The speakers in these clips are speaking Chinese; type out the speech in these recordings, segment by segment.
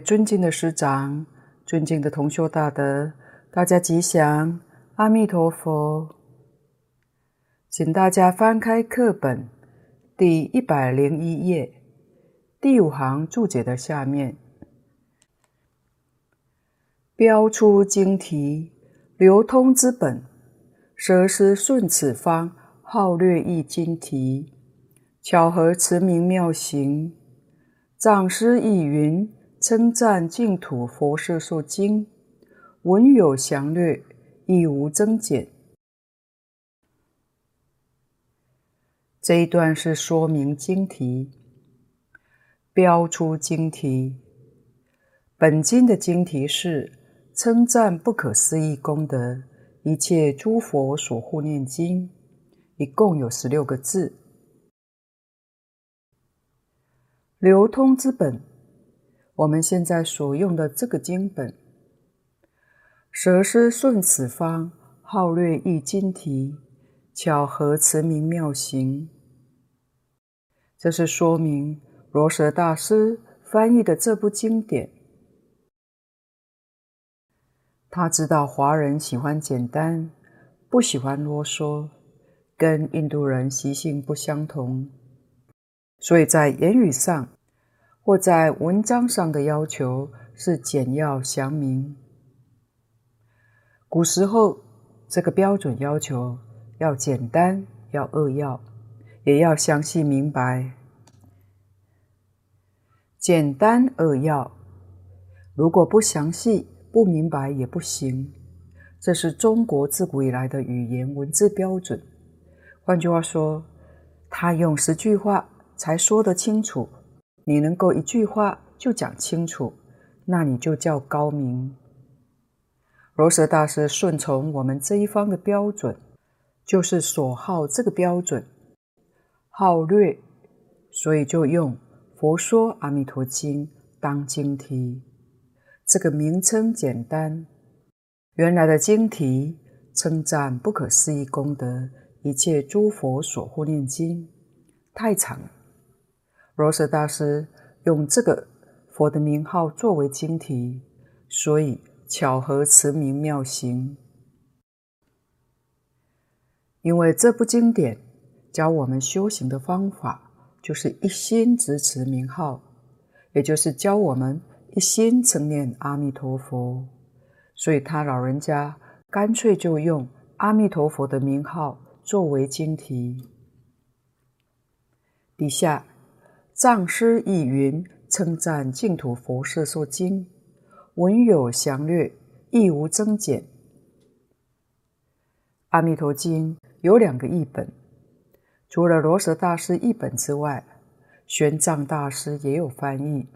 尊敬的师长、尊敬的同修大德，大家吉祥，阿弥陀佛。请大家翻开课本第一百零一页，第五行注解的下面，标出经题，流通之本，蛇师顺此方，号略一经题，巧合词名妙行。藏师亦云：称赞净土佛摄受经，文有详略，亦无增减。这一段是说明经题，标出经题。本经的经题是称赞不可思议功德，一切诸佛所护念经，一共有十六个字。流通之本，我们现在所用的这个经本，蛇师顺此方，号略译经题，巧合词名妙行。这是说明罗什大师翻译的这部经典，他知道华人喜欢简单，不喜欢啰嗦，跟印度人习性不相同。所以在言语上或在文章上的要求是简要详明。古时候这个标准要求要简单，要扼要，也要详细明白。简单扼要，如果不详细、不明白也不行。这是中国自古以来的语言文字标准。换句话说，他用十句话。才说得清楚，你能够一句话就讲清楚，那你就叫高明。罗什大师顺从我们这一方的标准，就是所好这个标准，好略，所以就用《佛说阿弥陀经》当经题。这个名称简单，原来的经题称赞不可思议功德，一切诸佛所护念经，太长。罗什大师用这个佛的名号作为经题，所以巧合词名妙行。因为这部经典教我们修行的方法，就是一心执持名号，也就是教我们一心称念阿弥陀佛。所以他老人家干脆就用阿弥陀佛的名号作为经题。底下。藏师亦云：称赞净土佛摄受经，文有详略，亦无增减。阿弥陀经有两个译本，除了罗什大师译本之外，玄奘大师也有翻译，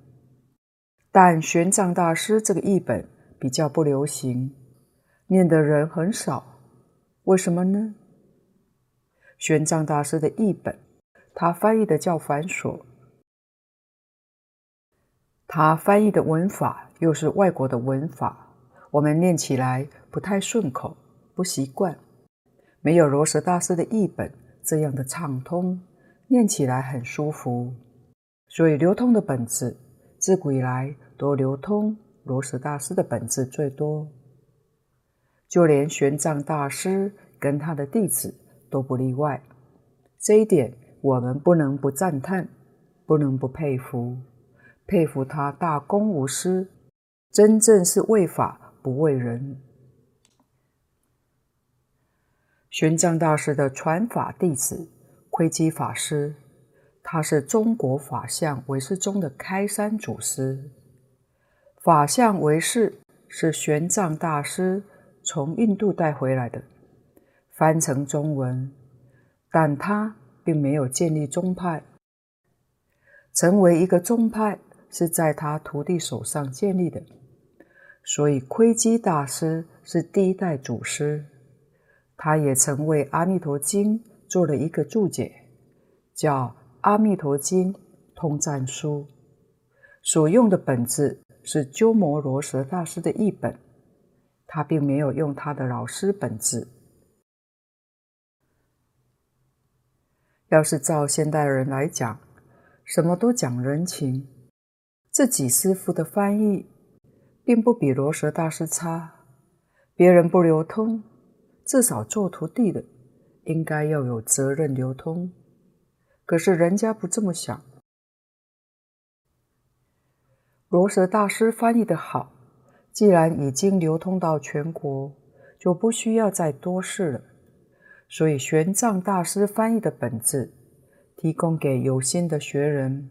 但玄奘大师这个译本比较不流行，念的人很少。为什么呢？玄奘大师的译本，他翻译的较繁琐。他翻译的文法又是外国的文法，我们念起来不太顺口，不习惯。没有罗什大师的译本这样的畅通，念起来很舒服。所以流通的本子，自古以来都流通罗什大师的本子最多。就连玄奘大师跟他的弟子都不例外。这一点我们不能不赞叹，不能不佩服。佩服他大公无私，真正是为法不为人。玄奘大师的传法弟子窥基法师，他是中国法相唯识宗的开山祖师。法相唯识是玄奘大师从印度带回来的，翻成中文，但他并没有建立宗派，成为一个宗派。是在他徒弟手上建立的，所以窥基大师是第一代祖师，他也曾为《阿弥陀经》做了一个注解，叫《阿弥陀经通赞书》，所用的本子是鸠摩罗什大师的译本，他并没有用他的老师本子。要是照现代人来讲，什么都讲人情。自己师傅的翻译并不比罗什大师差，别人不流通，至少做徒弟的应该要有责任流通。可是人家不这么想。罗什大师翻译的好，既然已经流通到全国，就不需要再多事了。所以玄奘大师翻译的本子，提供给有心的学人。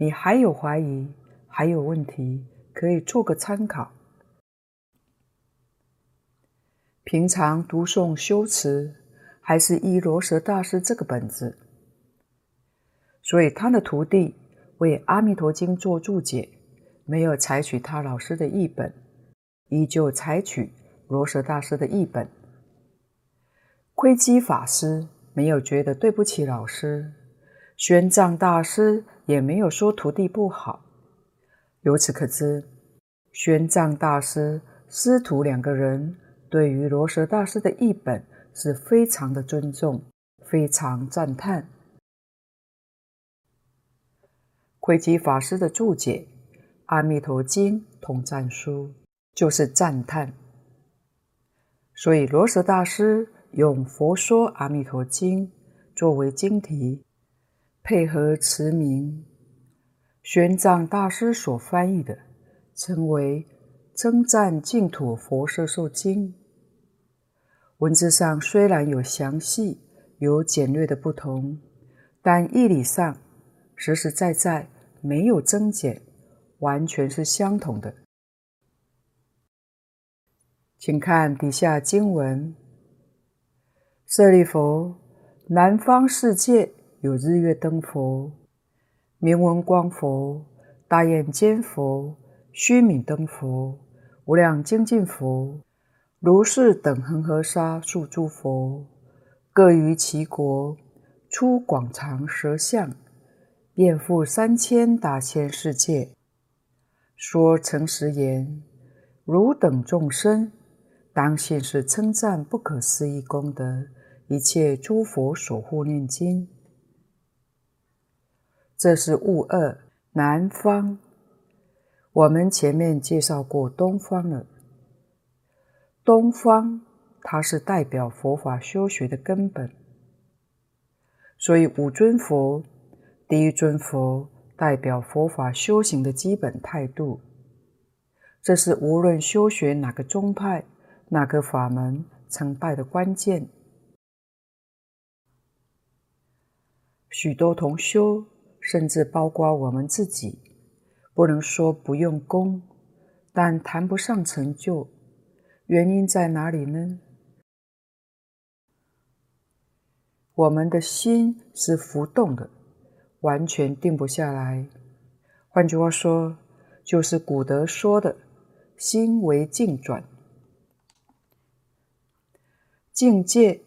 你还有怀疑，还有问题，可以做个参考。平常读诵修持，还是依罗什大师这个本子。所以他的徒弟为《阿弥陀经》做注解。没有采取他老师的译本，依旧采取罗什大师的译本。窥基法师没有觉得对不起老师，玄奘大师也没有说徒弟不好。由此可知，玄奘大师师徒两个人对于罗什大师的译本是非常的尊重，非常赞叹。窥基法师的注解。《阿弥陀经统赞书》就是赞叹，所以罗什大师用《佛说阿弥陀经》作为经题，配合词名。玄奘大师所翻译的称为《称赞净土佛摄受经》，文字上虽然有详细、有简略的不同，但义理上实实在在没有增减。完全是相同的，请看底下经文：舍利弗，南方世界有日月灯佛、明文光佛、大眼见佛、须弥灯佛、无量精进佛、如是等恒河沙数诸佛，各于其国出广长舌相，遍覆三千大千世界。说诚实言，汝等众生，当信是称赞不可思议功德，一切诸佛所护念经。这是物二南方。我们前面介绍过东方了。东方，它是代表佛法修学的根本。所以五尊佛，第一尊佛。代表佛法修行的基本态度，这是无论修学哪个宗派、哪个法门成败的关键。许多同修，甚至包括我们自己，不能说不用功，但谈不上成就。原因在哪里呢？我们的心是浮动的。完全定不下来。换句话说，就是古德说的“心为境转”。境界，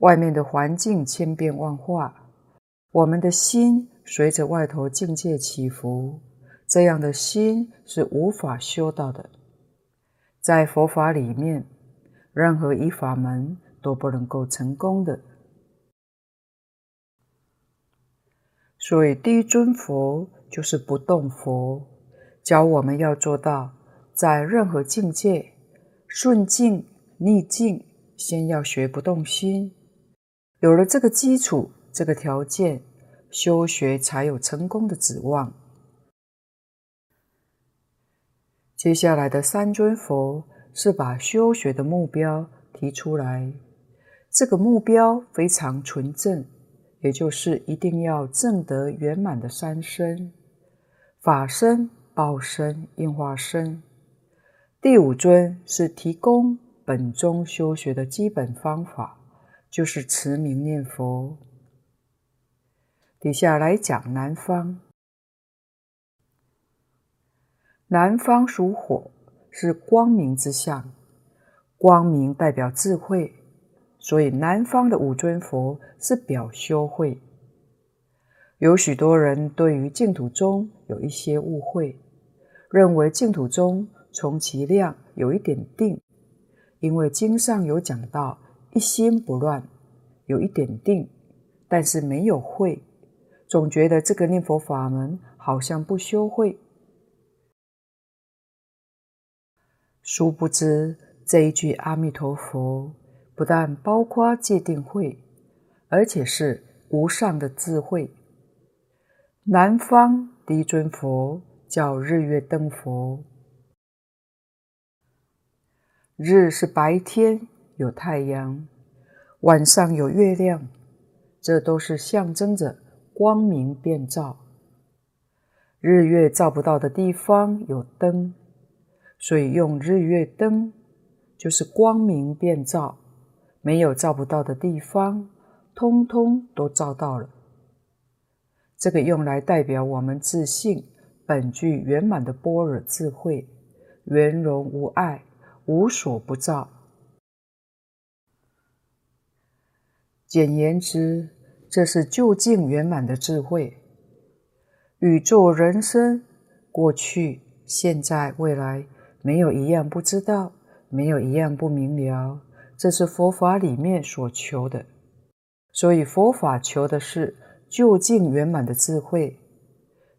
外面的环境千变万化，我们的心随着外头境界起伏，这样的心是无法修到的。在佛法里面，任何一法门都不能够成功的。所以，第一尊佛就是不动佛，教我们要做到，在任何境界，顺境、逆境，先要学不动心。有了这个基础、这个条件，修学才有成功的指望。接下来的三尊佛是把修学的目标提出来，这个目标非常纯正。也就是一定要证得圆满的三身：法身、报身、应化身。第五尊是提供本宗修学的基本方法，就是持名念佛。底下来讲南方。南方属火，是光明之象，光明代表智慧。所以，南方的五尊佛是表修慧。有许多人对于净土宗有一些误会，认为净土宗充其量有一点定，因为经上有讲到一心不乱，有一点定，但是没有慧，总觉得这个念佛法门好像不修慧。殊不知这一句阿弥陀佛不但包括戒定慧而且是无上的智慧。南方第一尊佛叫日月灯佛。日是白天有太阳晚上有月亮这都是象征着光明遍照。日月照不到的地方有灯，所以用日月灯，就是光明遍照。没有照不到的地方，通通都照到了。这个用来代表我们自信本具圆满的般若智慧，圆融无碍，无所不照。简言之，这是究竟圆满的智慧。宇宙人生，过去、现在、未来，没有一样不知道，没有一样不明了。这是佛法里面所求的，所以佛法求的是究竟圆满的智慧。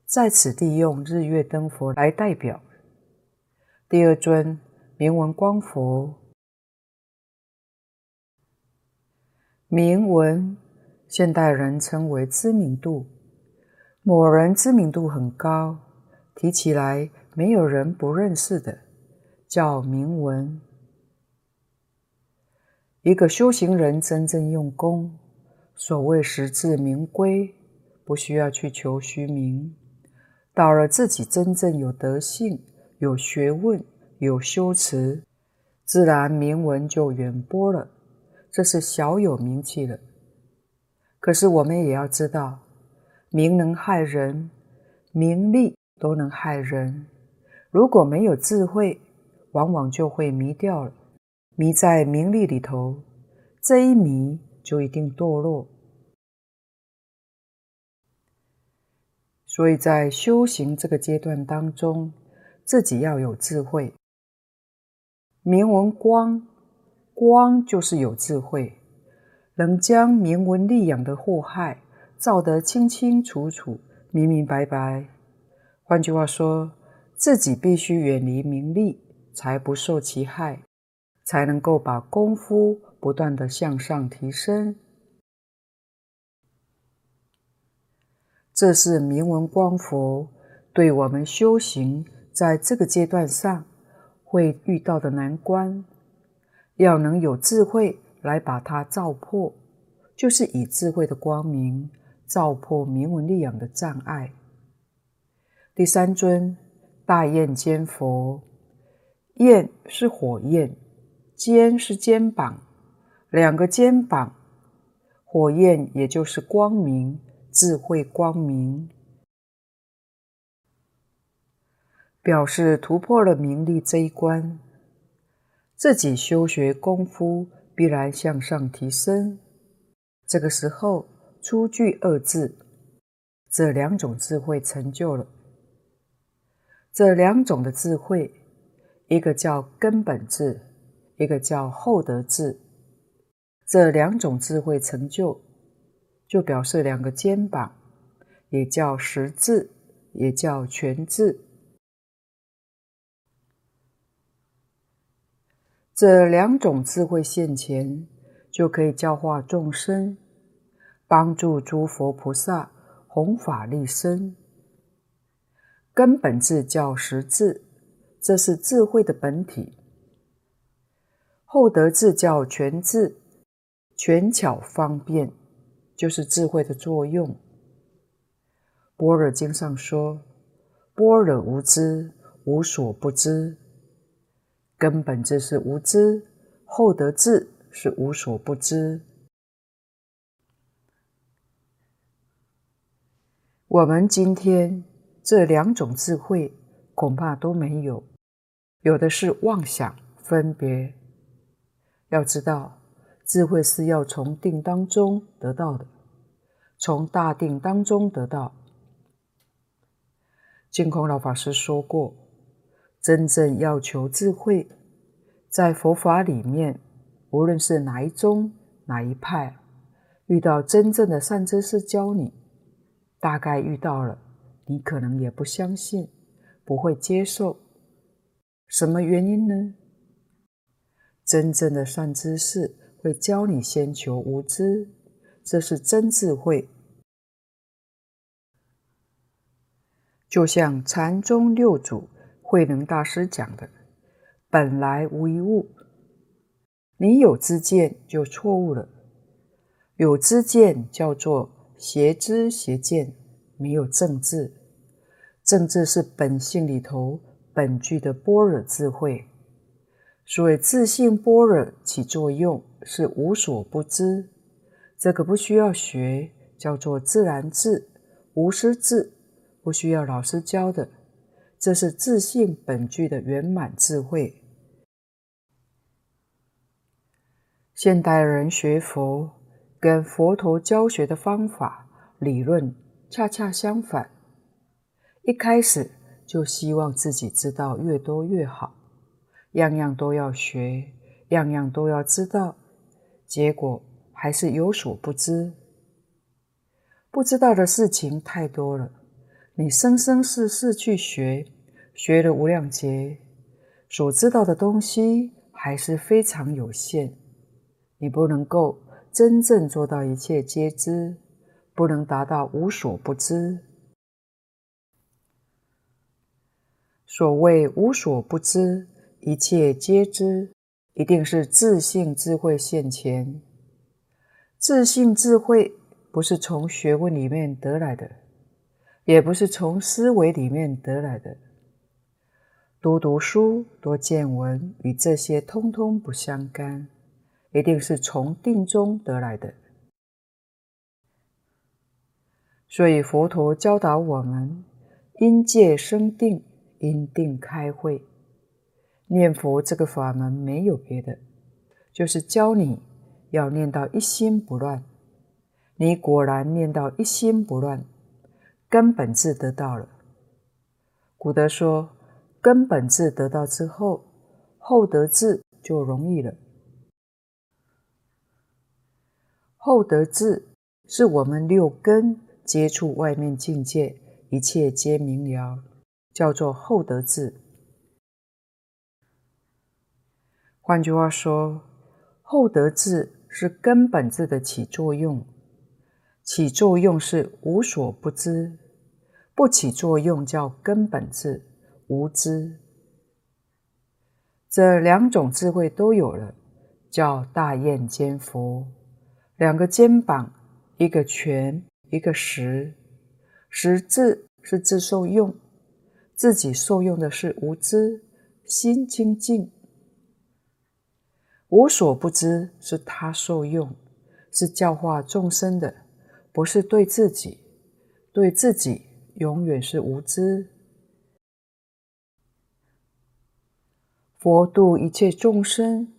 在此地用日月灯佛来代表。第二尊明文光佛，明文现代人称为知名度。某人知名度很高，提起来没有人不认识的，叫明文。一个修行人真正用功，所谓实至名归，不需要去求虚名。到了自己真正有德性、有学问、有修持，自然名闻就远播了，这是小有名气了。可是我们也要知道。名能害人，名利都能害人。如果没有智慧，往往就会迷掉了，迷在名利里头，这一迷就一定堕落。所以在修行这个阶段当中，自己要有智慧。明文光，光就是有智慧，能将名闻利养的祸害。照得清清楚楚、明明白白。换句话说，自己必须远离名利，才不受其害，才能够把功夫不断地向上提升。这是明文光佛对我们修行在这个阶段上会遇到的难关，要能有智慧来把它照破，就是以智慧的光明。照破名闻利养的障碍。第三尊大焰肩佛，焰是火焰，肩是肩膀，两个肩膀，火焰也就是光明，智慧光明，表示突破了名利这一关，自己修学功夫必然向上提升。这个时候。初具二字，这两种智慧成就了。这两种的智慧，一个叫根本智，一个叫后得智。这两种智慧成就，就表示两个肩膀，也叫实智，也叫全智。这两种智慧现前，就可以教化众生。帮助诸佛菩萨弘法利生，根本智叫实智，这是智慧的本体；后得智叫全智，权巧方便，就是智慧的作用。般若经上说：“般若无知，无所不知。”根本智是无知，后得智是无所不知。我们今天这两种智慧恐怕都没有，有的是妄想分别。要知道，智慧是要从定当中得到的，从大定当中得到。净空老法师说过，真正要求智慧，在佛法里面，无论是哪一宗哪一派，遇到真正的善知识教你。大概遇到了，你可能也不相信，不会接受，什么原因呢？真正的善知识会教你先求无知，这是真智慧。就像禅宗六祖慧能大师讲的：“本来无一物。”你有知见就错误了，有知见叫做邪知邪见，没有正智。正智是本性里头本具的般若智慧。所谓自性般若起作用，是无所不知。这个不需要学，叫做自然智、无师智。不需要老师教的，这是自性本具的圆满智慧。现代人学佛，跟佛陀教学的方法、理论恰恰相反。一开始就希望自己知道越多越好，样样都要学，样样都要知道，结果还是有所不知。不知道的事情太多了。你生生世世去学，学了无量劫，所知道的东西还是非常有限。你不能够真正做到一切皆知，不能达到无所不知。所谓无所不知，一切皆知，一定是自信智慧现前。自信智慧不是从学问里面得来的。也不是从思维里面得来的，多读书、多见闻，与这些通通不相干，一定是从定中得来的。所以佛陀教导我们：因戒生定，因定开慧。念佛这个法门没有别的，就是教你要念到一心不乱。你果然念到一心不乱。根本智得到了，古德说，根本智得到之后，后得智就容易了。后得智是我们六根接触外面境界，一切皆明了，叫做后得智。换句话说，后得智是根本智的起作用，起作用是无所不知。不起作用叫根本智，无知。这两种智慧都有了，叫大焰肩佛。两个肩膀，一个拳，一个实。实智是自受用，自己受用的是无知，心清净。无所不知是他受用，是教化众生的，不是对自己，对自己。永远是无知。佛度一切众生，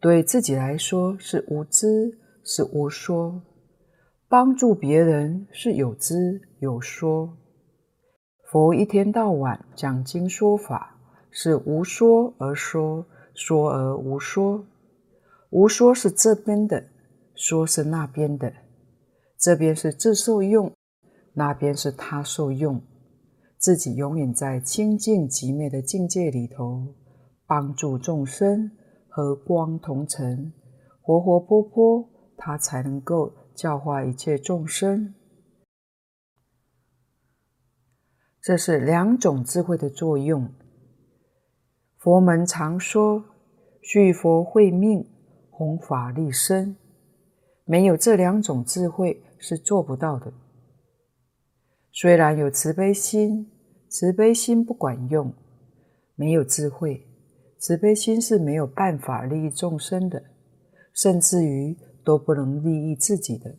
对自己来说是无知，是无说；帮助别人是有知有说。佛一天到晚讲经说法，是无说而说，说而无说。无说是这边的，说是那边的，这边是自受用。那边是他受用，自己永远在清净寂灭的境界里头，帮助众生和光同尘，活活泼泼，他才能够教化一切众生。这是两种智慧的作用。佛门常说，续佛慧命，弘法利生，没有这两种智慧是做不到的。虽然有慈悲心，慈悲心不管用；没有智慧，慈悲心是没有办法利益众生的，甚至于都不能利益自己的。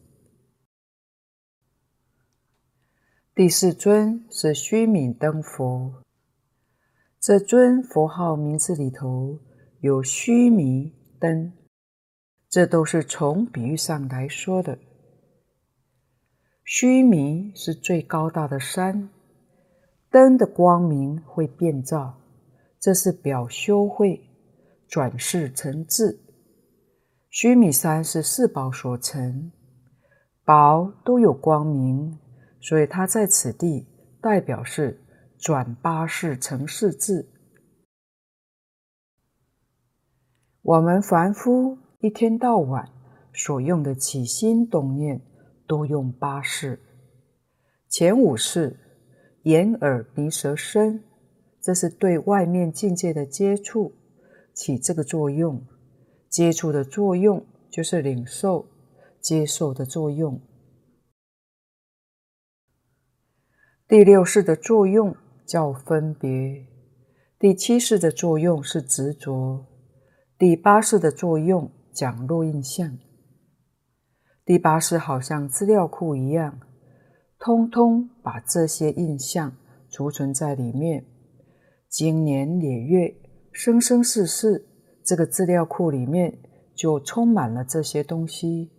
第四尊是须弥灯佛，这尊佛号名字里头有须弥灯，这都是从比喻上来说的。须弥是最高大的山，灯的光明会变照，这是表修慧，转世成智。须弥山是四宝所成，宝都有光明，所以它在此地代表是转八世成四智。我们凡夫一天到晚所用的起心动念，多用八识。前五识，眼、耳、鼻、舌、身，这是对外面境界的接触，起这个作用。接触的作用就是领受、接受的作用。第六式的作用叫分别，第七式的作用是执着，第八式的作用讲落印象。第八识好像资料库一样，通通把这些印象储存在里面，经年累月、生生世世，这个资料库里面就充满了这些东西。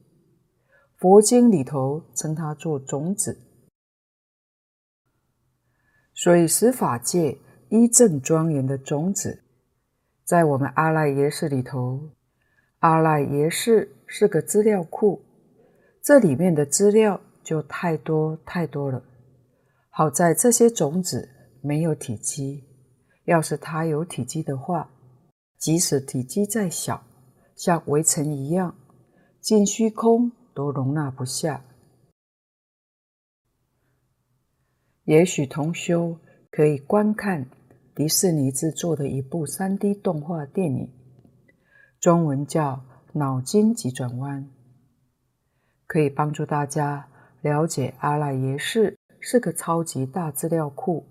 佛经里头称它做种子。所以，十法界一正庄严的种子，在我们阿赖耶识里头，阿赖耶识是个资料库，这里面的资料就太多太多了。好在这些种子没有体积，要是它有体积的话，即使体积再小，像微尘一样，进虚空都容纳不下。也许同修可以观看迪士尼制作的一部 3D 动画电影，中文叫《脑筋急转弯》，可以帮助大家了解阿赖耶识是个超级大资料库。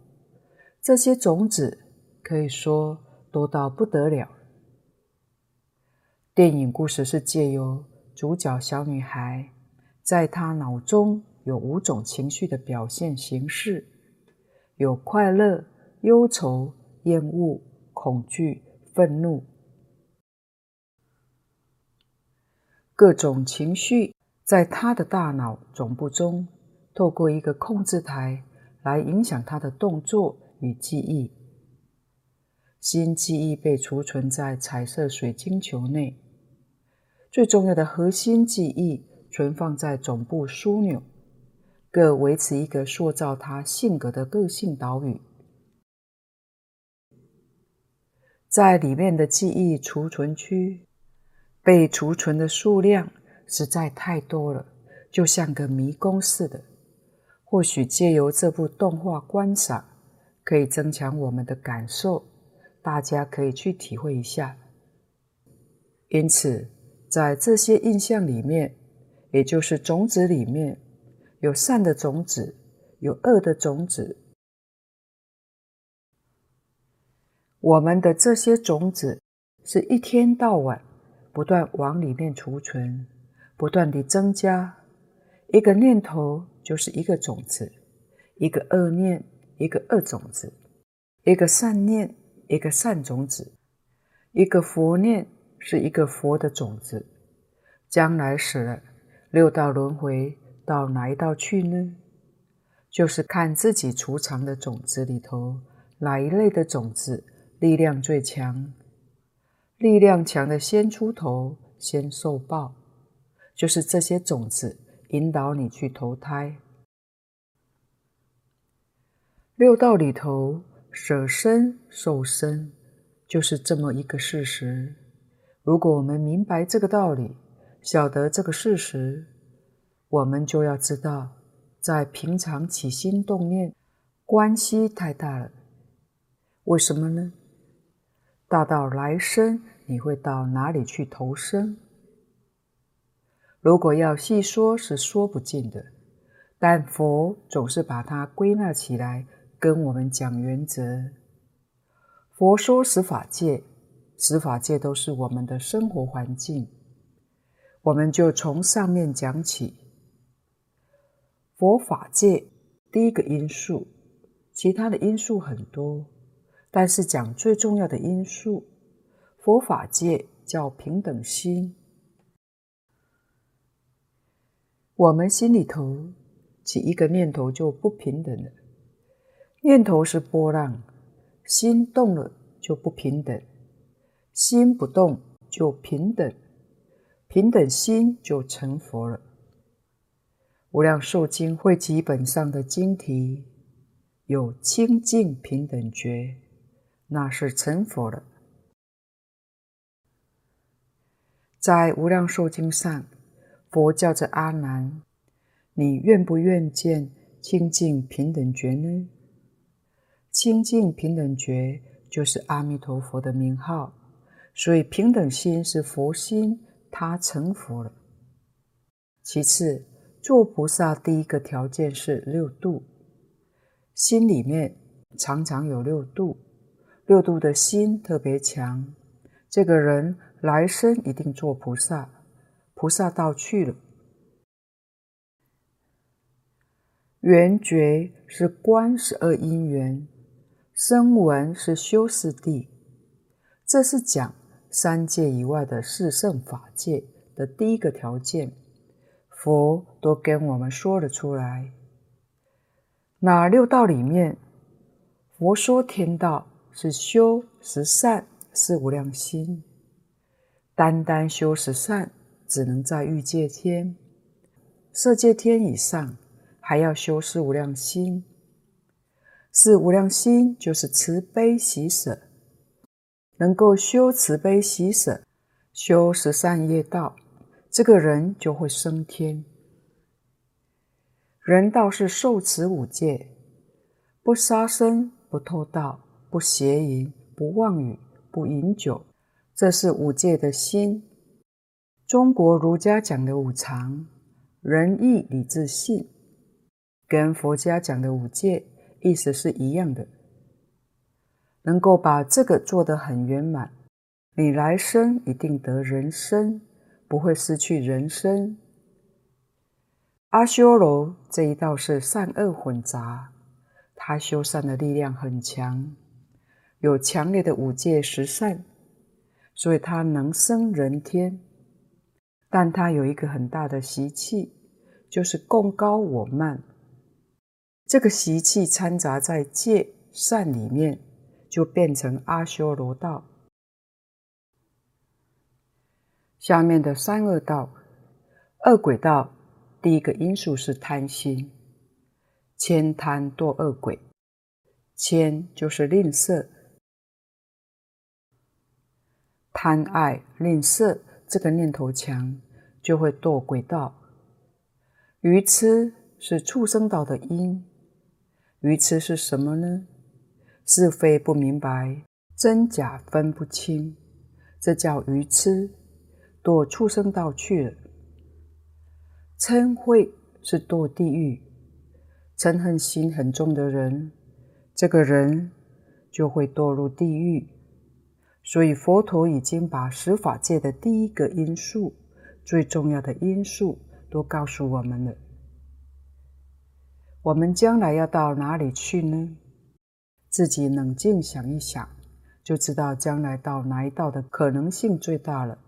这些种子可以说多到不得了。电影故事是借由主角小女孩，在她脑中。有五种情绪的表现形式，有快乐、忧愁、厌恶、恐惧、愤怒。各种情绪在他的大脑总部中，透过一个控制台来影响他的动作与记忆。新记忆被储存在彩色水晶球内，最重要的核心记忆存放在总部枢纽。各维持一个塑造他性格的个性岛屿，在里面的记忆储存区，被储存的数量实在太多了，就像个迷宫似的。或许借由这部动画观赏，可以增强我们的感受，大家可以去体会一下。因此，在这些印象里面，也就是种子里面。有善的种子，有恶的种子。我们的这些种子是一天到晚不断往里面储存，不断地增加。一个念头就是一个种子，一个恶念，一个恶种子；一个善念，一个善种子；一个佛念是一个佛的种子。将来死了，六道轮回。到哪一道去呢？就是看自己储藏的种子里头，哪一类的种子力量最强，力量强的先出头，先受报。就是这些种子引导你去投胎。六道里头，舍身受身，就是这么一个事实。如果我们明白这个道理，晓得这个事实。我们就要知道，在平常起心动念，关系太大了。为什么呢？大到来生你会到哪里去投生？如果要细说，是说不尽的。但佛总是把它归纳起来，跟我们讲原则。佛说十法界，十法界都是我们的生活环境。我们就从上面讲起。佛法界第一个因素，其他的因素很多，但是讲最重要的因素，佛法界叫平等心。我们心里头起一个念头就不平等了，念头是波浪，心动了就不平等，心不动就平等，平等心就成佛了。无量寿经会集本上的经题有清净平等觉，那是成佛了。在《无量寿经》上，佛叫着阿难：“你愿不愿见清净平等觉呢？”清净平等觉就是阿弥陀佛的名号，所以平等心是佛心，他成佛了。其次，做菩萨第一个条件是六度，心里面常常有六度，六度的心特别强，这个人来生一定做菩萨，菩萨道去了。缘觉是观十二因缘，声闻是修四谛，这是讲三界以外的四圣法界的第一个条件。佛都跟我们说了出来。那六道里面，佛说天道是修十善是无量心，单单修十善，只能在欲界天、色界天以上，还要修四无量心。四无量心就是慈悲喜舍，能够修慈悲喜舍，修十善业道。这个人就会升天。人道是受持五戒，不杀生、不偷盗、不邪淫、不妄语、不饮酒，这是五戒的心。中国儒家讲的五常，仁义礼智信，跟佛家讲的五戒意思是一样的。能够把这个做得很圆满，你来生一定得人身。不会失去人身。阿修罗这一道是善恶混杂，他修善的力量很强，有强烈的五戒十善，所以他能生人天。但他有一个很大的习气，就是共高我慢。这个习气掺杂在戒善里面，就变成阿修罗道。下面的三恶道，恶鬼道，第一个因素是贪心，慳贪堕恶鬼，慳就是吝啬，贪爱吝啬这个念头强，就会堕鬼道。愚痴是畜生道的因，愚痴是什么呢？是非不明白，真假分不清，这叫愚痴。堕畜生道去了，嗔恚是堕地狱，嗔恨心很重的人，这个人就会堕入地狱。所以佛陀已经把十法界的第一个因素、最重要的因素都告诉我们了。我们将来要到哪里去呢？自己冷静想一想，就知道将来到哪一道的可能性最大了。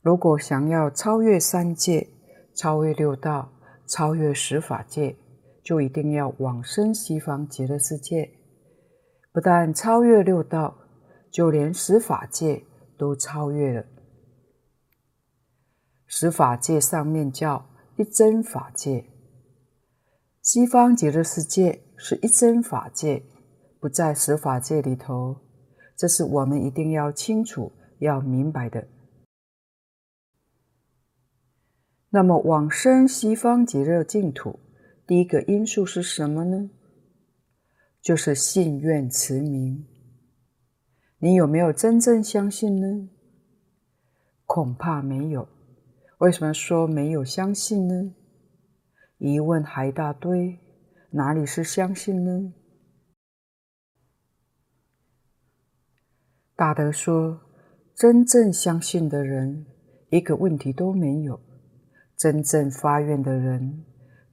如果想要超越三界、超越六道、超越十法界，就一定要往生西方极乐世界。不但超越六道，就连十法界都超越了。十法界上面叫一真法界，西方极乐世界是一真法界，不在十法界里头。这是我们一定要清楚、要明白的。那么往生西方极乐净土，第一个因素是什么呢？就是信愿持名。你有没有真正相信呢？恐怕没有。为什么说没有相信呢？疑问还一大堆，哪里是相信呢？大德说，真正相信的人，一个问题都没有。真正发愿的人，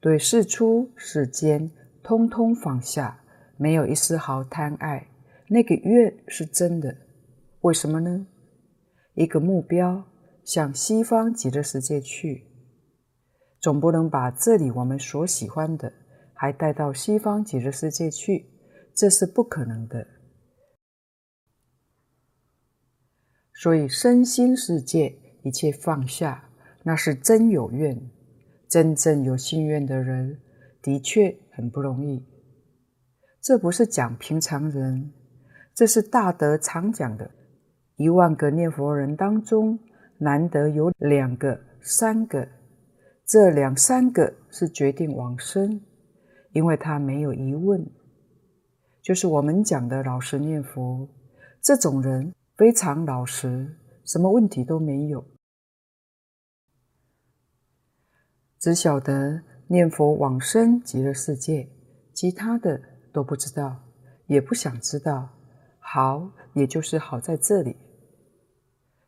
对事出世间通通放下，没有一丝毫贪爱，那个愿是真的。为什么呢？一个目标，向西方极乐世界去，总不能把这里我们所喜欢的，还带到西方极乐世界去，这是不可能的。所以身心世界一切放下。那是真有愿，真正有信愿的人，的确很不容易。这不是讲平常人，这是大德常讲的。一万个念佛人当中，难得有两个、三个，这两三个是决定往生，因为他没有疑问，就是我们讲的老实念佛，这种人非常老实，什么问题都没有，只晓得念佛往生极乐世界，其他的都不知道，也不想知道。好，也就是好在这里。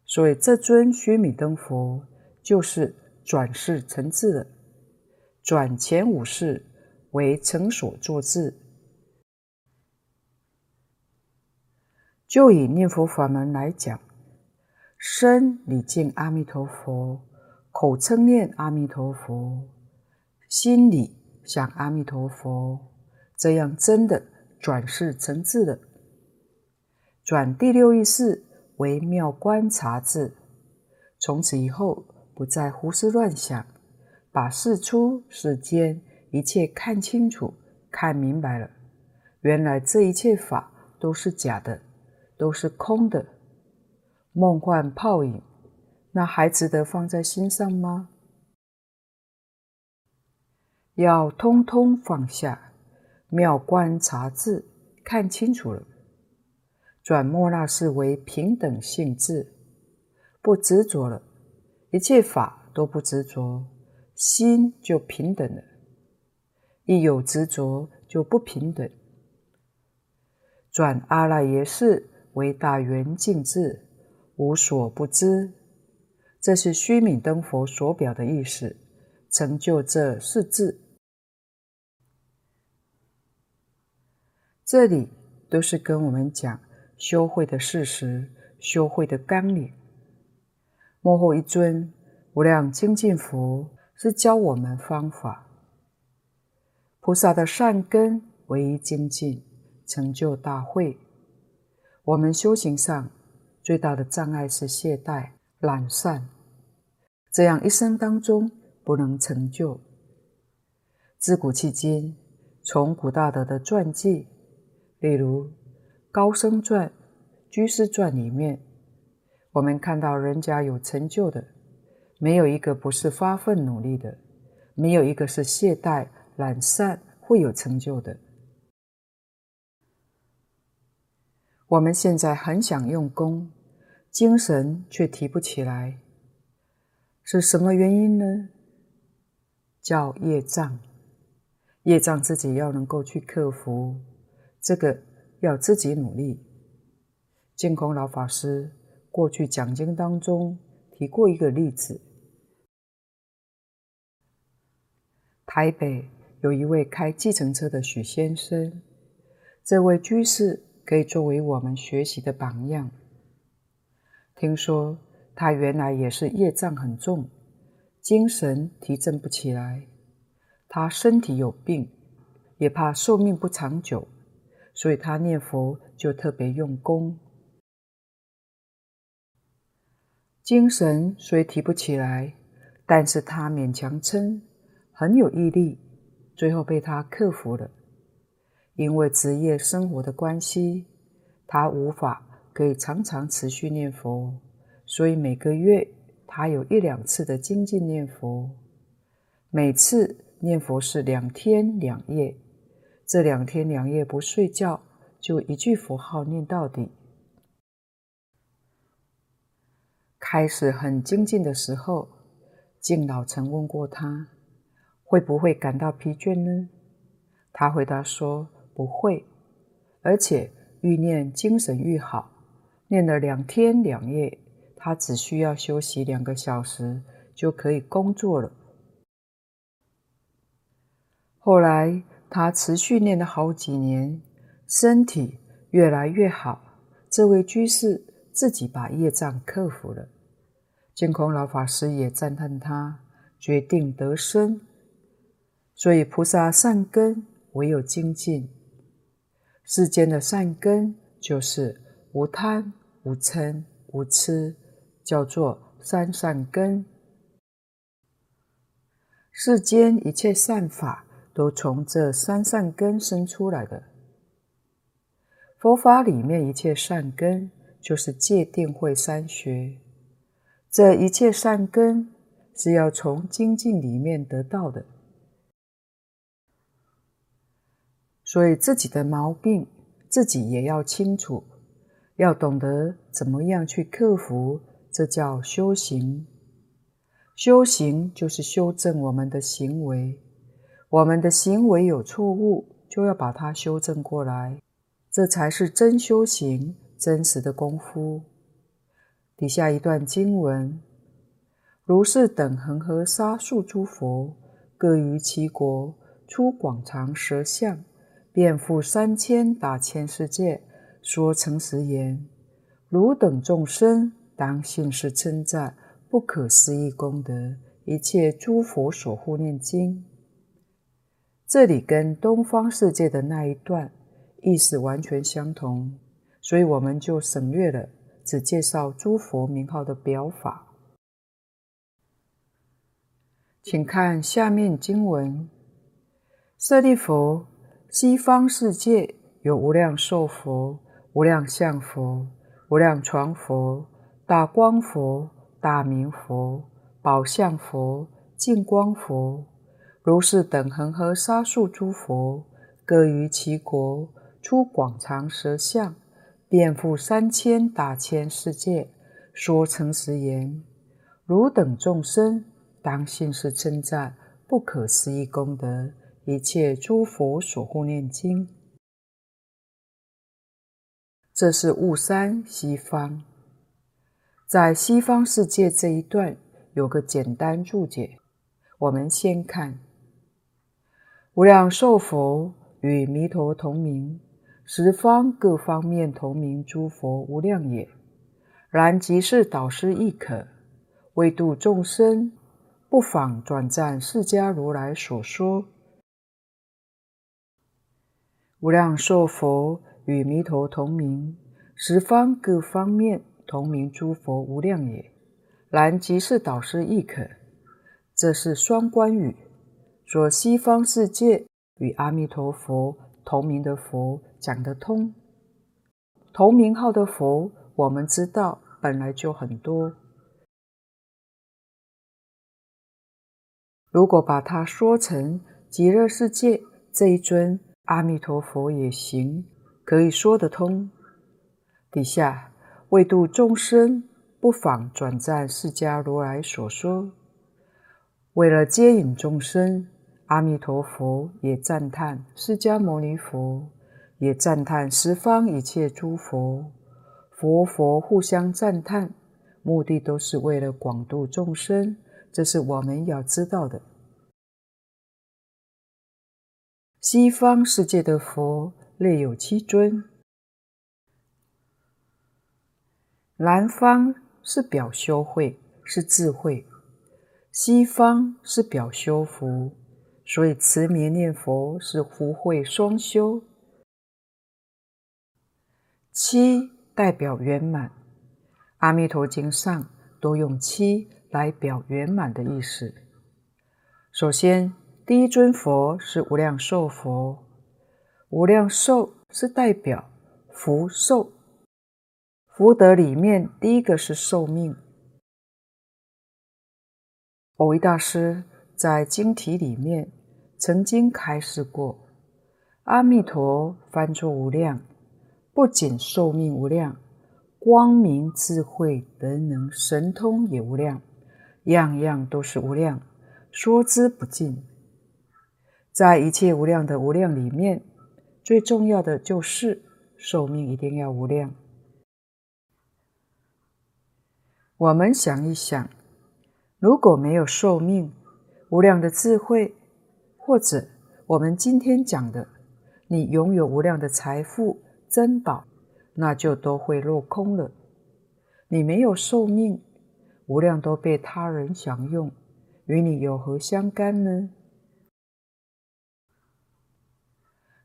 所以这尊须弥灯佛就是转世成智的，转前五世为成所作智。就以念佛法门来讲，身礼敬阿弥陀佛，口称念阿弥陀佛，心里想阿弥陀佛，这样真的转世成智了，转第六意识。为妙观察智，从此以后不再胡思乱想，把事出世间一切看清楚、看明白了。原来这一切法都是假的，都是空的，梦幻泡影，那还值得放在心上吗？要通通放下，妙观察智，看清楚了。转末那识为平等性智，不执着了，一切法都不执着，心就平等了。一有执着就不平等。转阿赖耶识为大圆净智，无所不知。这是须弥灯佛所表的意思，成就这四智。这里都是跟我们讲。修慧的事实，修慧的纲领。末后一尊无量精进佛是教我们方法。菩萨的善根唯一精进，成就大慧。我们修行上最大的障碍是懈怠、懒散，这样一生当中不能成就。自古迄今，从古大德的传记，例如。高僧传、居士传里面，我们看到人家有成就的，没有一个不是发奋努力的，没有一个是懈怠懒散会有成就的。我们现在很想用功，精神却提不起来，是什么原因呢？叫业障，业障自己要能够去克服这个。要自己努力。净空老法师过去讲经当中提过一个例子：台北有一位开计程车的许先生，这位居士可以作为我们学习的榜样。听说他原来也是业障很重，精神提振不起来，他身体有病，也怕寿命不长久。所以他念佛就特别用功，精神虽提不起来，但是他勉强撑，很有毅力，最后被他克服了。因为职业生活的关系，他无法可以常常持续念佛，所以每个月他有一两次的精进念佛，每次念佛是两天两夜。这两天两夜不睡觉，就一句符号念到底。开始很精进的时候，敬老曾问过他，会不会感到疲倦呢？他回答说不会，而且愈念精神愈好。念了两天两夜，他只需要休息两个小时就可以工作了。后来。他持续念了好几年，身体越来越好。这位居士自己把业障克服了。净空老法师也赞叹他，决定得生。所以菩萨善根唯有精进。世间的善根就是无贪、无嗔、无痴，叫做三善根。世间一切善法。都从这三善根生出来的。佛法里面一切善根，就是戒定慧三学。这一切善根是要从精进里面得到的，所以自己的毛病自己也要清楚，要懂得怎么样去克服，这叫修行。修行就是修正我们的行为，我们的行为有错误，就要把它修正过来，这才是真修行，真实的功夫。底下一段经文：如是等恒河沙数诸佛，各于其国出广长舌相，遍覆三千大千世界，说诚实言：汝等众生当信是称赞。不可思议功德，一切诸佛所护念经。这里跟东方世界的那一段意思完全相同，所以我们就省略了，只介绍诸佛名号的表法。请看下面经文：舍利弗，西方世界有无量寿佛、无量相佛、无量幢佛、大光佛。大明佛、宝相佛、净光佛，如是等恒河沙数诸佛，各于其国出广长舌相，遍覆三千大千世界，说诚实言：汝等众生当信是称赞，不可思议功德，一切诸佛所护念经。这是雾三西方。在西方世界这一段有个简单注解，我们先看：无量寿佛与弥陀同名，十方各方面同名诸佛无量也。然即是导师亦可，为度众生，不妨转赞释迦如来所说。无量寿佛与弥陀同名，十方各方面。同名诸佛无量也，然即是导师亦可。这是双关语，说西方世界与阿弥陀佛同名的佛讲得通。同名号的佛，我们知道本来就很多。如果把它说成极乐世界这一尊阿弥陀佛也行，可以说得通。底下。为度众生，不妨转赞释迦如来所说。为了接引众生，阿弥陀佛也赞叹释迦牟尼佛，也赞叹十方一切诸佛，佛佛互相赞叹，目的都是为了广度众生，这是我们要知道的。西方世界的佛列有七尊。南方是表修慧，是智慧；西方是表修福，所以持名念佛是福慧双修。七代表圆满，《阿弥陀经》上都用七来表圆满的意思。首先，第一尊佛是无量寿佛，无量寿是代表福寿。福德里面，第一个是寿命。蕅益大师在经题里面曾经开示过：阿弥陀翻出无量，不仅寿命无量，光明、智慧、德能、神通也无量，样样都是无量，说之不尽。在一切无量的无量里面，最重要的就是寿命一定要无量。我们想一想，如果没有寿命、无量的智慧，或者我们今天讲的，你拥有无量的财富、珍宝，那就都会落空了。你没有寿命，无量都被他人享用，与你有何相干呢？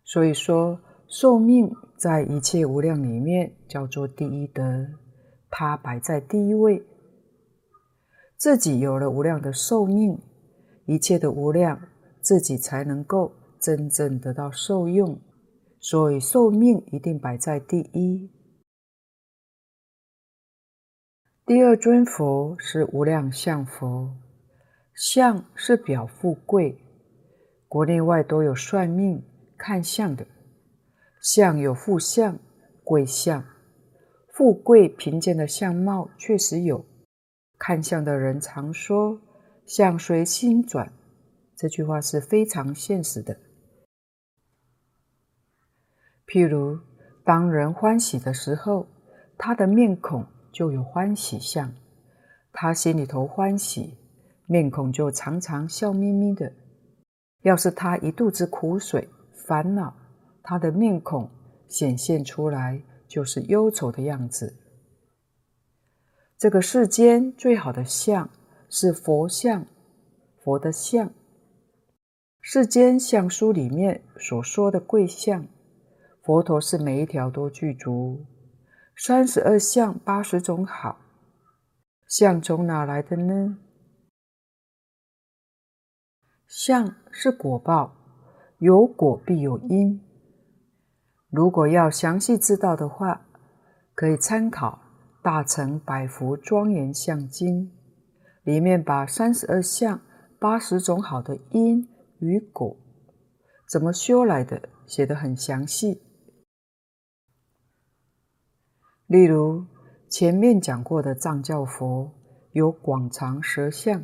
所以说，寿命在一切无量里面叫做第一德。它摆在第一位，自己有了无量的寿命，一切的无量，自己才能够真正得到受用。所以寿命一定摆在第一。第二尊佛是无量相佛，相是表富贵，国内外都有算命看相的，相有富相、贵相，富贵贫贱的相貌确实有。看相的人常说“相随心转”，这句话是非常现实的。譬如，当人欢喜的时候，他的面孔就有欢喜相；他心里头欢喜，面孔就常常笑眯眯的。要是他一肚子苦水、烦恼，他的面孔显现出来就是忧愁的样子。这个世间最好的相是佛相，佛的相。世间相书里面所说的贵相，佛陀是每一条都具足。三十二相八十种好，相从哪来的呢？相是果报，有果必有因。如果要详细知道的话，可以参考。大乘百福庄严相经里面把三十二相八十种好的因与果怎么修来的写得很详细。例如前面讲过的藏教佛有广长舌相，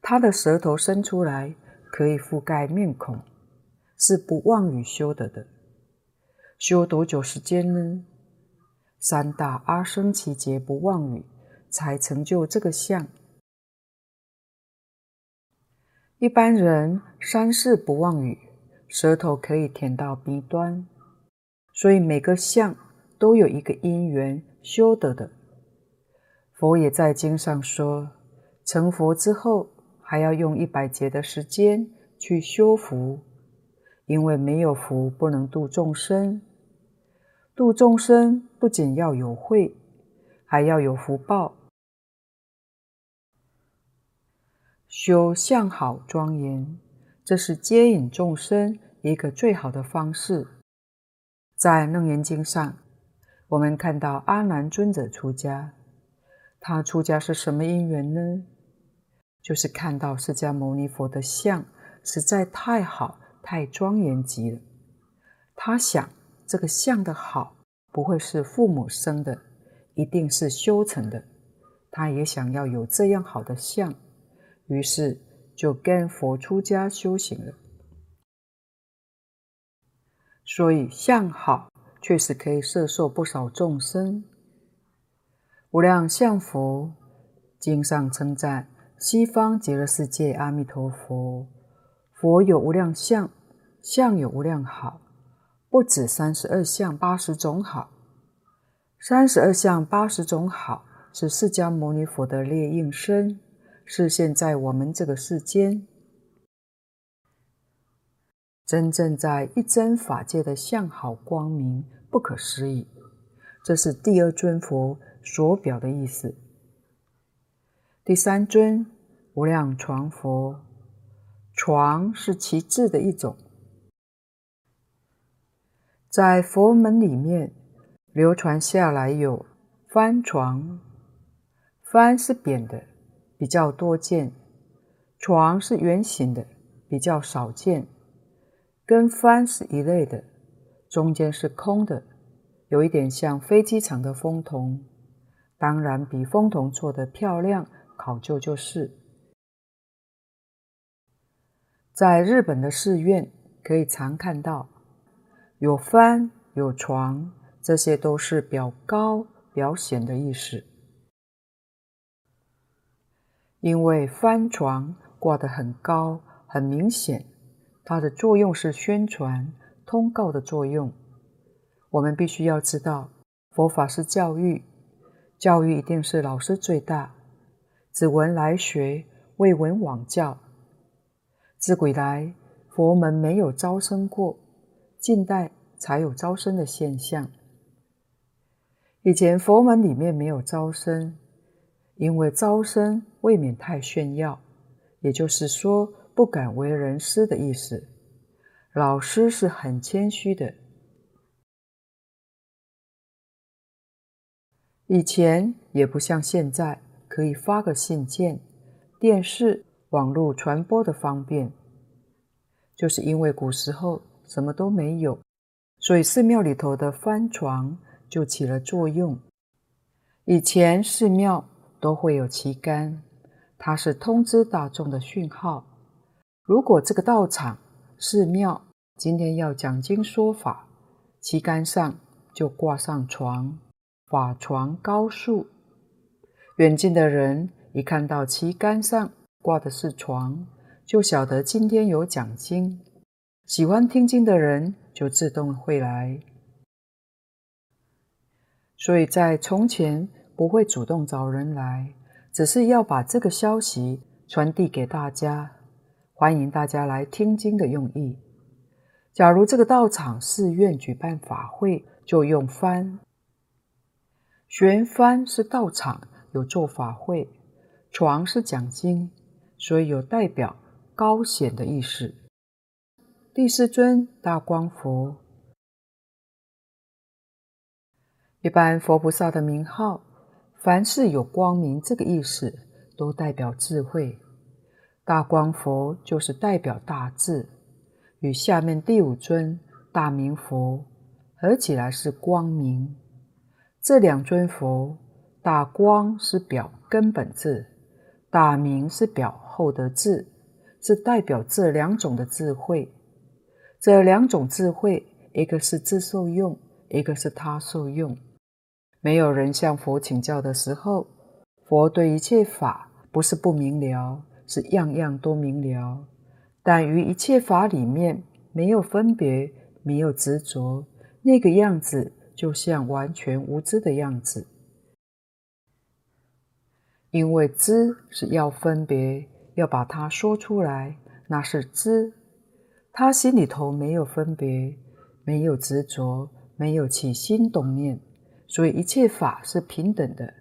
他的舌头伸出来可以覆盖面孔，是不妄语修得的。修多久时间呢？三大阿僧只劫不妄语，才成就这个相。一般人三世不妄语，舌头可以舔到鼻端，所以每个相都有一个因缘修得的。佛也在经上说，成佛之后还要用一百劫的时间去修福，因为没有福不能度众生。度众生不仅要有慧，还要有福报。修相好庄严，这是接引众生一个最好的方式。在《楞严经》上，我们看到阿难尊者出家，他出家是什么因缘呢？就是看到释迦牟尼佛的相实在太好、太庄严极了，他想。这个相的好，不会是父母生的，一定是修成的。他也想要有这样好的相，于是就跟佛出家修行了。所以相好确实可以摄受不少众生。无量相佛经上称赞西方极乐世界阿弥陀佛，佛有无量相，相有无量好。不止三十二相八十种好，三十二相八十种好是释迦牟尼佛的列应身，是现在我们这个世间真正在一真法界的相好光明不可思议。这是第二尊佛所表的意思。第三尊无量幢佛，床是其字的一种。在佛门里面流传下来有幡幢，幡是扁的，比较多见；床是圆形的，比较少见。跟幡是一类的，中间是空的，有一点像飞机场的风筒，当然比风筒做得漂亮考究就是。在日本的寺院可以常看到。有幡有床，这些都是表高表显的意思。因为帆船挂得很高，很明显，它的作用是宣传、通告的作用。我们必须要知道，佛法是教育，教育一定是老师最大。只闻来学，未闻往教。自古以来，佛门没有招生过。近代才有招生的现象。以前佛门里面没有招生，因为招生未免太炫耀，也就是说不敢为人师的意思。老师是很谦虚的。以前也不像现在可以发个信件、电视、网络传播的方便，就是因为古时候什么都没有，所以寺庙里头的翻床就起了作用。以前寺庙都会有旗杆，它是通知大众的讯号。如果这个道场、寺庙今天要讲经说法，旗杆上就挂上床。法床高竖，远近的人一看到旗杆上挂的是床，就晓得今天有讲经。喜欢听经的人就自动会来。所以在从前不会主动找人来，只是要把这个消息传递给大家，欢迎大家来听经的用意。假如这个道场寺院举办法会，就用幡。悬幡是道场有做法会，床是讲经，所以有代表高显的意思。第四尊大光佛，一般佛菩萨的名号，凡是有光明这个意思，都代表智慧。大光佛就是代表大智，与下面第五尊大明佛合起来是光明。这两尊佛，大光是表根本智，大明是表后得智，是代表这两种的智慧。这两种智慧，一个是自受用，一个是他受用。没有人向佛请教的时候，佛对一切法不是不明了，是样样都明了。但于一切法里面，没有分别，没有执着，那个样子。就像完全无知的样子，因为知是要分别，要把它说出来，那是知。他心里头没有分别，没有执着，没有起心动念，所以一切法是平等的，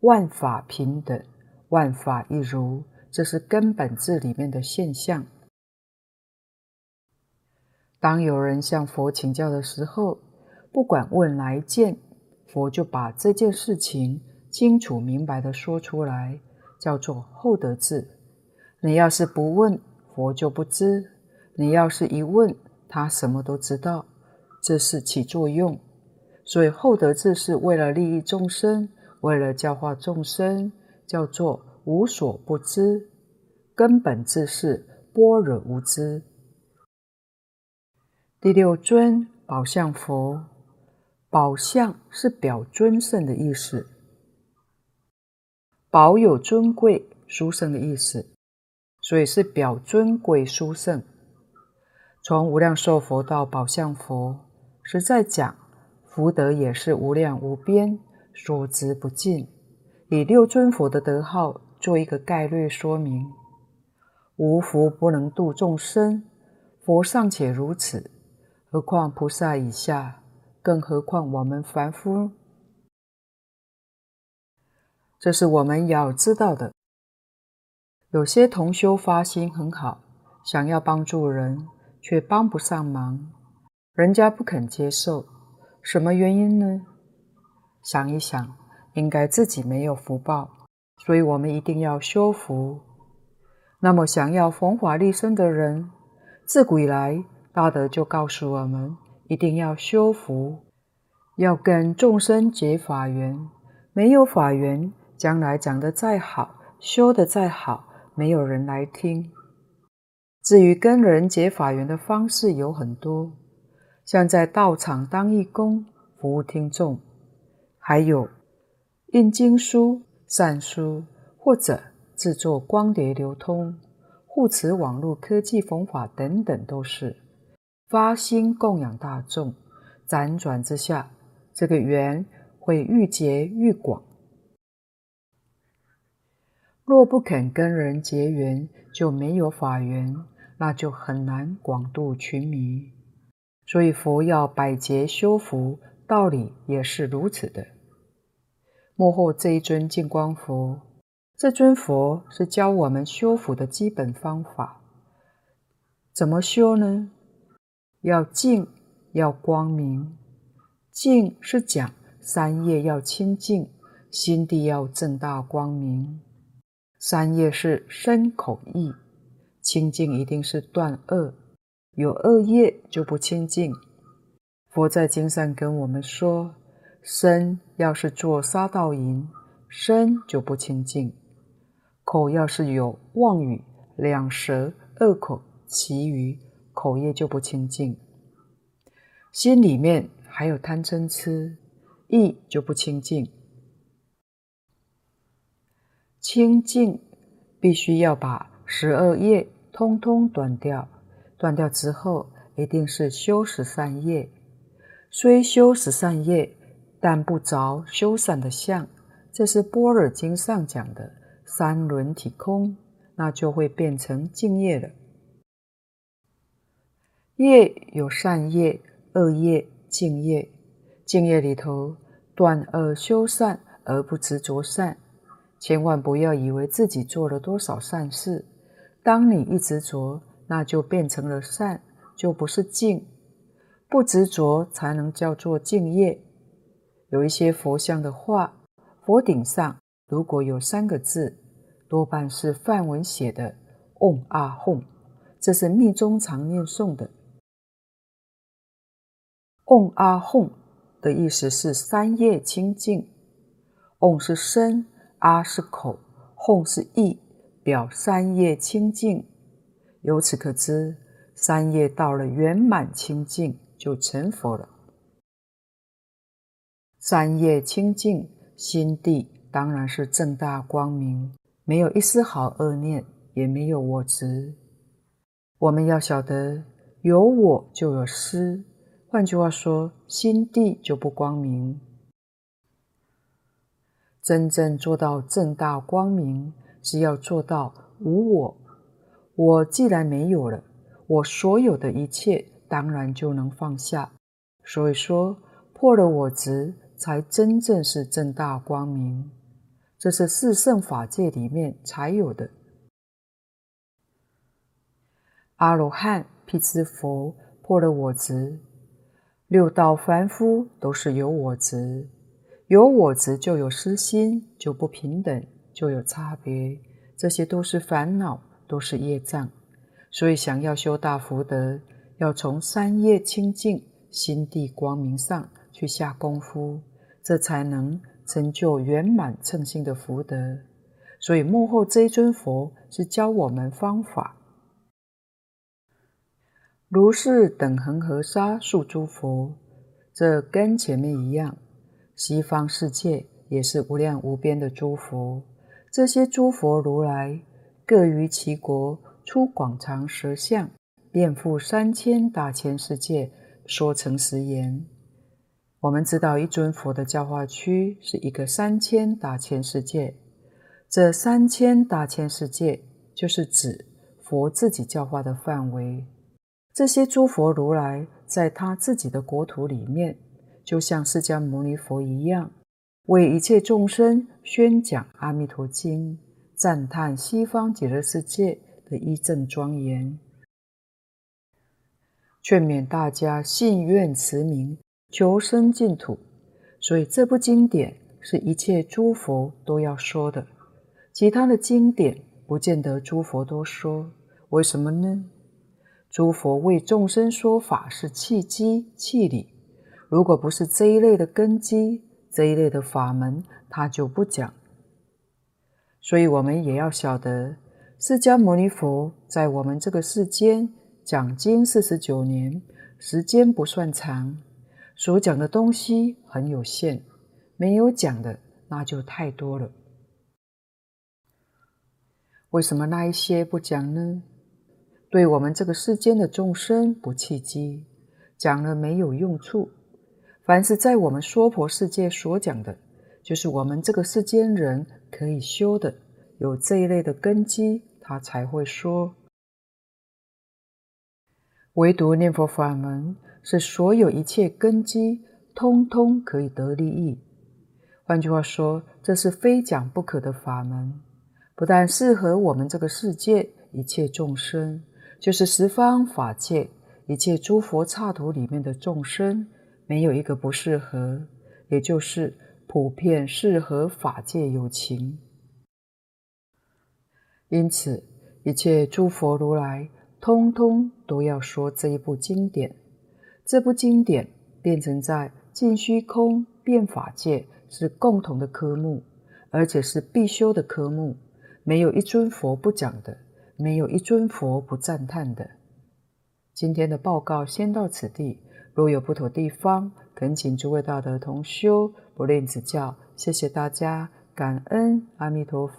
万法平等，万法一如，这是根本智里面的现象。当有人向佛请教的时候，不管问来见，佛就把这件事情清楚明白地说出来，叫做后得智。你要是不问，佛就不知；你要是一问，他什么都知道，这是起作用。所以厚德智是为了利益众生，为了教化众生，叫做无所不知。根本智是般若无知。第六尊宝相佛。宝相是表尊胜的意思，宝有尊贵、殊胜的意思，所以是表尊贵、殊胜。从无量寿佛到宝相佛，实在讲福德也是无量无边，所知不尽。以六尊佛的德号做一个概略说明，无福不能度众生，佛尚且如此，何况菩萨以下？更何况我们凡夫，这是我们要知道的。有些同修发心很好，想要帮助人，却帮不上忙，人家不肯接受，什么原因呢？想一想，应该自己没有福报，所以我们一定要修福。那么，想要弘法利生的人，自古以来大德就告诉我们。一定要修福，要跟众生结法缘。没有法缘，将来讲得再好，修得再好，没有人来听。至于跟人结法缘的方式有很多，像在道场当义工，服务听众，还有印经书、善书，或者制作光碟流通、护持网络科技弘法等等，都是。发心供养大众，辗转之下，这个缘会愈结愈广。若不肯跟人结缘，就没有法缘，那就很难广度群迷。所以佛要百劫修福，道理也是如此的。末后这一尊净光佛，这尊佛是教我们修福的基本方法。怎么修呢？要净，要光明。净是讲三业要清净，心地要正大光明。三业是身口意，清净一定是断恶，有恶业就不清净。佛在经上跟我们说，身要是做杀盗淫，身就不清净；口要是有妄语、两舌、恶口，其余口业就不清净。心里面还有贪嗔痴，意就不清净。清净必须要把十二业通通断掉，断掉之后，一定是修十善业。虽修十善业，但不着修善的相，这是《般若经》上讲的三轮体空，那就会变成净业了。业有善业、恶业、净业。净业里头，断恶修善而不执着善。千万不要以为自己做了多少善事，当你一执着，那就变成了善，就不是净。不执着才能叫做净业。有一些佛像的画，佛顶上如果有三个字，多半是梵文写的“嗡阿吽”，这是密宗常念诵的。嗡阿吽的意思是三业清净，嗡是身，阿是口，吽是意，表三业清净。由此可知，三业到了圆满清净，就成佛了。三业清净，心地当然是正大光明，没有一丝毫恶念，也没有我执。我们要晓得，有我就有失。换句话说，心地就不光明。真正做到正大光明，是要做到无我。我既然没有了，我所有的一切当然就能放下。所以说，破了我执，才真正是正大光明。这是四圣法界里面才有的。阿罗汉、辟支佛破了我执。六道凡夫都是有我执，有我执就有私心，就不平等，就有差别，这些都是烦恼，都是业障。所以想要修大福德，要从三业清净、心地光明上去下功夫，这才能成就圆满称心的福德。所以幕后这一尊佛是教我们方法。如是等恒河沙数诸佛，这跟前面一样。西方世界也是无量无边的诸佛，这些诸佛如来各于其国出广长舌相，遍覆三千大千世界，说成实言。我们知道一尊佛的教化区是一个三千大千世界，这三千大千世界就是指佛自己教化的范围。这些诸佛如来在他自己的国土里面，就像释迦牟尼佛一样，为一切众生宣讲《阿弥陀经》，赞叹西方极乐世界的一正庄严，劝勉大家信愿持名，求生净土。所以这部经典是一切诸佛都要说的，其他的经典不见得诸佛都说，为什么呢？诸佛为众生说法是契机契理，如果不是这一类的根基，这一类的法门，他就不讲。所以，我们也要晓得，释迦牟尼佛在我们这个世间讲经四十九年，时间不算长，所讲的东西很有限，没有讲的那就太多了。为什么那一些不讲呢？对我们这个世间的众生不契机，讲了没有用处。凡是在我们娑婆世界所讲的，就是我们这个世间人可以修的，有这一类的根基，他才会说。唯独念佛法门是所有一切根基通通可以得利益。换句话说，这是非讲不可的法门，不但适合我们这个世界一切众生。就是十方法界一切诸佛刹土里面的众生，没有一个不适合，也就是普遍适合法界有情。因此，一切诸佛如来，通通都要说这一部经典。这部经典变成在尽虚空变法界是共同的科目，而且是必修的科目，没有一尊佛不讲的，没有一尊佛不赞叹的。今天的报告先到此地，若有不妥地方，恳请诸位大德同修不吝指教。谢谢大家，感恩阿弥陀佛。